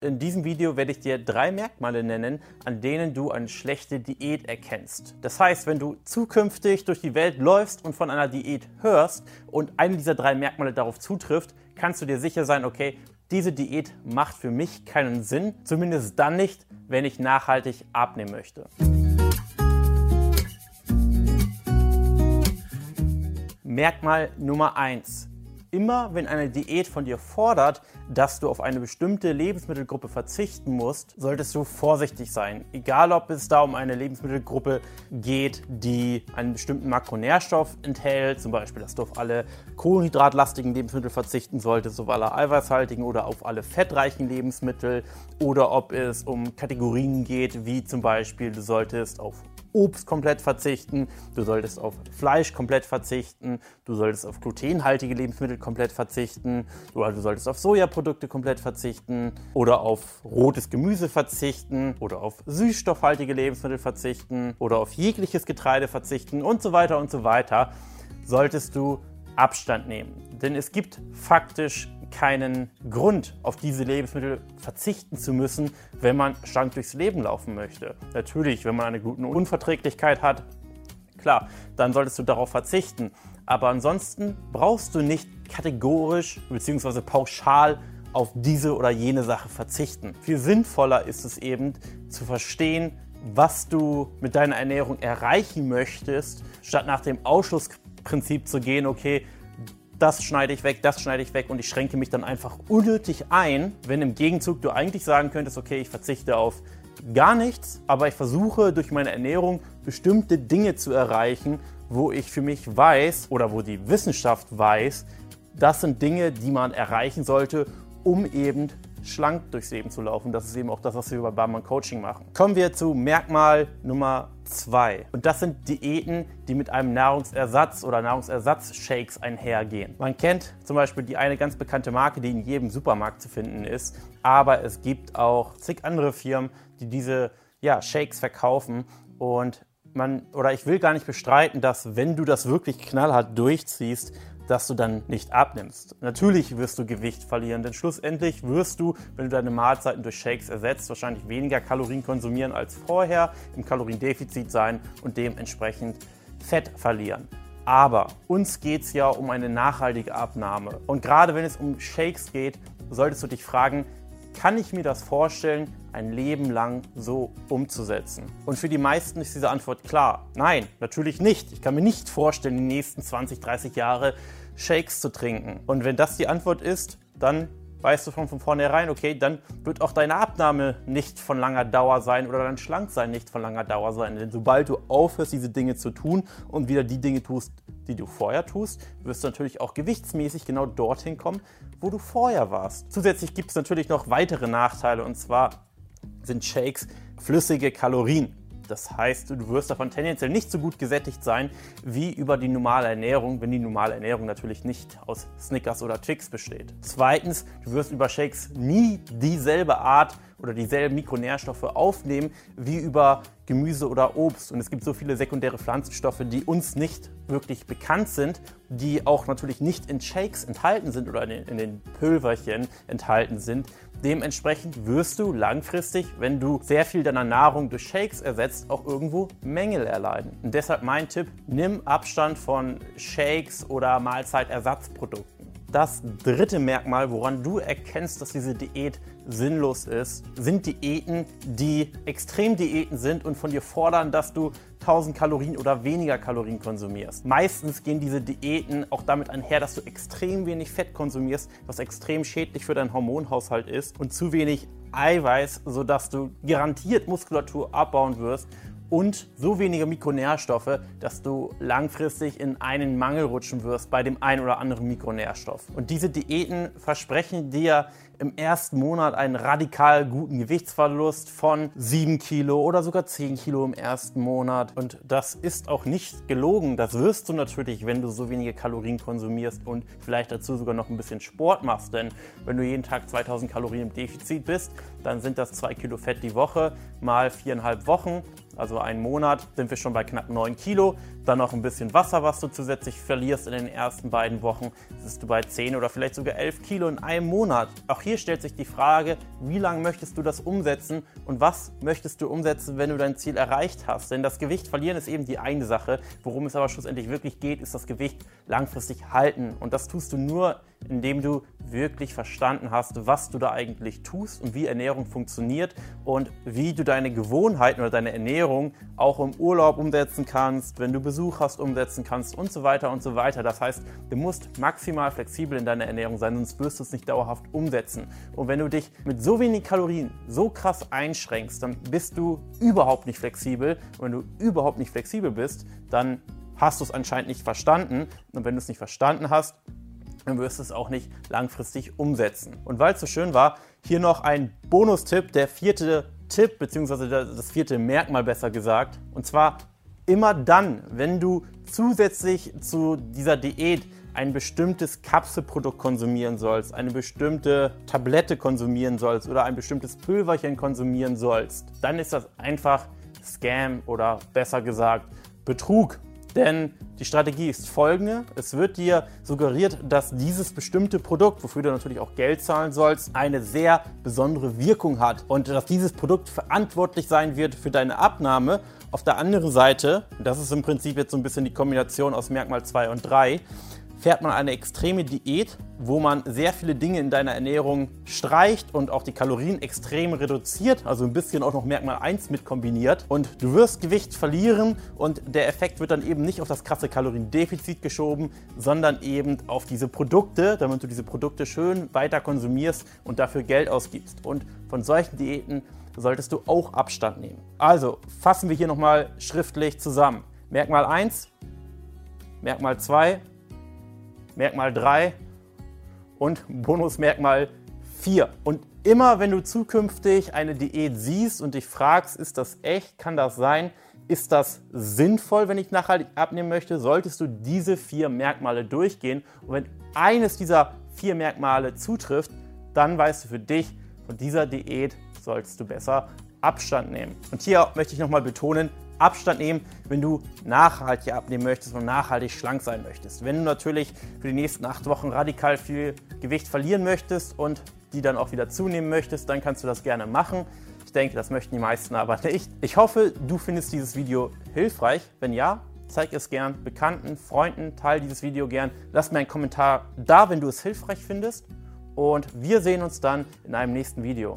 In diesem Video werde ich dir drei Merkmale nennen, an denen du eine schlechte Diät erkennst. Das heißt, wenn du zukünftig durch die Welt läufst und von einer Diät hörst und eine dieser drei Merkmale darauf zutrifft, kannst du dir sicher sein, okay, diese Diät macht für mich keinen Sinn, zumindest dann nicht, wenn ich nachhaltig abnehmen möchte. Merkmal Nummer 1 immer wenn eine Diät von dir fordert, dass du auf eine bestimmte Lebensmittelgruppe verzichten musst, solltest du vorsichtig sein. Egal, ob es da um eine Lebensmittelgruppe geht, die einen bestimmten Makronährstoff enthält, zum Beispiel, dass du auf alle kohlenhydratlastigen Lebensmittel verzichten solltest, auf alle eiweißhaltigen oder auf alle fettreichen Lebensmittel, oder ob es um Kategorien geht, wie zum Beispiel, du solltest auf Obst komplett verzichten, du solltest auf Fleisch komplett verzichten, du solltest auf glutenhaltige Lebensmittel komplett verzichten, oder du solltest auf Sojaprodukte komplett verzichten oder auf rotes Gemüse verzichten oder auf süßstoffhaltige Lebensmittel verzichten oder auf jegliches Getreide verzichten und so weiter und so weiter, solltest du Abstand nehmen. Denn es gibt faktisch keinen Grund, auf diese Lebensmittel verzichten zu müssen, wenn man schlank durchs Leben laufen möchte. Natürlich, wenn man eine Glutenunverträglichkeit hat, klar, dann solltest du darauf verzichten. Aber ansonsten brauchst du nicht kategorisch bzw. pauschal auf diese oder jene Sache verzichten. Viel sinnvoller ist es eben zu verstehen, was du mit deiner Ernährung erreichen möchtest, statt nach dem Ausschlussprinzip zu gehen, okay, das schneide ich weg, das schneide ich weg und ich schränke mich dann einfach unnötig ein, wenn im Gegenzug du eigentlich sagen könntest, okay, ich verzichte auf gar nichts, aber ich versuche durch meine Ernährung bestimmte Dinge zu erreichen, wo ich für mich weiß oder wo die Wissenschaft weiß, das sind Dinge, die man erreichen sollte, um eben schlank durchs Leben zu laufen. Das ist eben auch das, was wir bei Barman Coaching machen. Kommen wir zu Merkmal Nummer zwei. Und das sind Diäten, die mit einem Nahrungsersatz oder Nahrungsersatzshakes einhergehen. Man kennt zum Beispiel die eine ganz bekannte Marke, die in jedem Supermarkt zu finden ist. Aber es gibt auch zig andere Firmen, die diese ja, Shakes verkaufen. Und man, oder ich will gar nicht bestreiten, dass wenn du das wirklich knallhart durchziehst, dass du dann nicht abnimmst. Natürlich wirst du Gewicht verlieren, denn schlussendlich wirst du, wenn du deine Mahlzeiten durch Shakes ersetzt, wahrscheinlich weniger Kalorien konsumieren als vorher, im Kaloriendefizit sein und dementsprechend Fett verlieren. Aber uns geht es ja um eine nachhaltige Abnahme. Und gerade wenn es um Shakes geht, solltest du dich fragen, kann ich mir das vorstellen, ein Leben lang so umzusetzen? Und für die meisten ist diese Antwort klar. Nein, natürlich nicht. Ich kann mir nicht vorstellen, die nächsten 20, 30 Jahre Shakes zu trinken. Und wenn das die Antwort ist, dann weißt du schon von vornherein, okay, dann wird auch deine Abnahme nicht von langer Dauer sein oder dein Schlanksein nicht von langer Dauer sein. Denn sobald du aufhörst, diese Dinge zu tun und wieder die Dinge tust, die du vorher tust, wirst du natürlich auch gewichtsmäßig genau dorthin kommen, wo du vorher warst. Zusätzlich gibt es natürlich noch weitere Nachteile und zwar sind Shakes flüssige Kalorien. Das heißt, du wirst davon tendenziell nicht so gut gesättigt sein wie über die normale Ernährung, wenn die normale Ernährung natürlich nicht aus Snickers oder Twix besteht. Zweitens, du wirst über Shakes nie dieselbe Art oder dieselben Mikronährstoffe aufnehmen wie über Gemüse oder Obst. Und es gibt so viele sekundäre Pflanzenstoffe, die uns nicht wirklich bekannt sind, die auch natürlich nicht in Shakes enthalten sind oder in den, in den Pülverchen enthalten sind. Dementsprechend wirst du langfristig, wenn du sehr viel deiner Nahrung durch Shakes ersetzt, auch irgendwo Mängel erleiden. Und deshalb mein Tipp, nimm Abstand von Shakes oder Mahlzeitersatzprodukten. Das dritte Merkmal, woran du erkennst, dass diese Diät sinnlos ist, sind Diäten, die Extremdiäten sind und von dir fordern, dass du 1000 Kalorien oder weniger Kalorien konsumierst. Meistens gehen diese Diäten auch damit einher, dass du extrem wenig Fett konsumierst, was extrem schädlich für deinen Hormonhaushalt ist und zu wenig Eiweiß, sodass du garantiert Muskulatur abbauen wirst und so wenige Mikronährstoffe, dass du langfristig in einen Mangel rutschen wirst bei dem einen oder anderen Mikronährstoff. Und diese Diäten versprechen dir im ersten Monat einen radikal guten Gewichtsverlust von 7 Kilo oder sogar 10 Kilo im ersten Monat. Und das ist auch nicht gelogen. Das wirst du natürlich, wenn du so wenige Kalorien konsumierst und vielleicht dazu sogar noch ein bisschen Sport machst. Denn wenn du jeden Tag 2000 Kalorien im Defizit bist, dann sind das 2 Kilo Fett die Woche mal viereinhalb Wochen also einen Monat, sind wir schon bei knapp 9 Kilo. dann noch ein bisschen Wasser, was du zusätzlich verlierst in den ersten beiden Wochen, bist du bei 10 oder vielleicht sogar 11 Kilo in einem Monat. Auch hier stellt sich die Frage, wie lange möchtest du das umsetzen und was möchtest du umsetzen, wenn du dein Ziel erreicht hast. Denn das Gewicht verlieren ist eben die eine Sache. Worum es aber schlussendlich wirklich geht, ist das Gewicht langfristig halten. Und das tust du nur, indem du wirklich verstanden hast, was du da eigentlich tust und wie Ernährung funktioniert und wie du deine Gewohnheiten oder deine Ernährung auch im Urlaub umsetzen kannst, wenn du Besuch hast, umsetzen kannst und so weiter und so weiter. Das heißt, du musst maximal flexibel in deiner Ernährung sein, sonst wirst du es nicht dauerhaft umsetzen. Und wenn du dich mit so wenig Kalorien so krass einschränkst, dann bist du überhaupt nicht flexibel. Und wenn du überhaupt nicht flexibel bist, dann hast du es anscheinend nicht verstanden. Und wenn du es nicht verstanden hast, dann wirst du es auch nicht langfristig umsetzen. Und weil es so schön war, hier noch ein Bonustipp, der vierte Tipp, beziehungsweise das vierte Merkmal besser gesagt. Und zwar immer dann, wenn du zusätzlich zu dieser Diät ein bestimmtes Kapselprodukt konsumieren sollst, eine bestimmte Tablette konsumieren sollst oder ein bestimmtes Pülverchen konsumieren sollst, dann ist das einfach Scam oder besser gesagt Betrug. Denn die Strategie ist folgende. Es wird dir suggeriert, dass dieses bestimmte Produkt, wofür du natürlich auch Geld zahlen sollst, eine sehr besondere Wirkung hat und dass dieses Produkt verantwortlich sein wird für deine Abnahme. Auf der anderen Seite, das ist im Prinzip jetzt so ein bisschen die Kombination aus Merkmal 2 und 3, fährt man eine extreme Diät, wo man sehr viele Dinge in deiner Ernährung streicht und auch die Kalorien extrem reduziert, also ein bisschen auch noch Merkmal 1 mit kombiniert. Und du wirst Gewicht verlieren und der Effekt wird dann eben nicht auf das krasse Kaloriendefizit geschoben, sondern eben auf diese Produkte, damit du diese Produkte schön weiter konsumierst und dafür Geld ausgibst. Und von solchen Diäten solltest du auch Abstand nehmen. Also fassen wir hier nochmal schriftlich zusammen. Merkmal 1, Merkmal 2, Merkmal 3 und Bonusmerkmal 4. Und immer wenn du zukünftig eine Diät siehst und dich fragst, ist das echt, kann das sein, ist das sinnvoll, wenn ich nachhaltig abnehmen möchte, solltest du diese vier Merkmale durchgehen. Und wenn eines dieser vier Merkmale zutrifft, dann weißt du für dich, von dieser Diät solltest du besser Abstand nehmen. Und hier möchte ich nochmal betonen, Abstand nehmen, wenn du nachhaltig abnehmen möchtest und nachhaltig schlank sein möchtest. Wenn du natürlich für die nächsten acht Wochen radikal viel Gewicht verlieren möchtest und die dann auch wieder zunehmen möchtest, dann kannst du das gerne machen. Ich denke, das möchten die meisten aber nicht. Ich hoffe, du findest dieses Video hilfreich. Wenn ja, zeig es gern Bekannten, Freunden, teile dieses Video gern. Lass mir einen Kommentar da, wenn du es hilfreich findest. Und wir sehen uns dann in einem nächsten Video.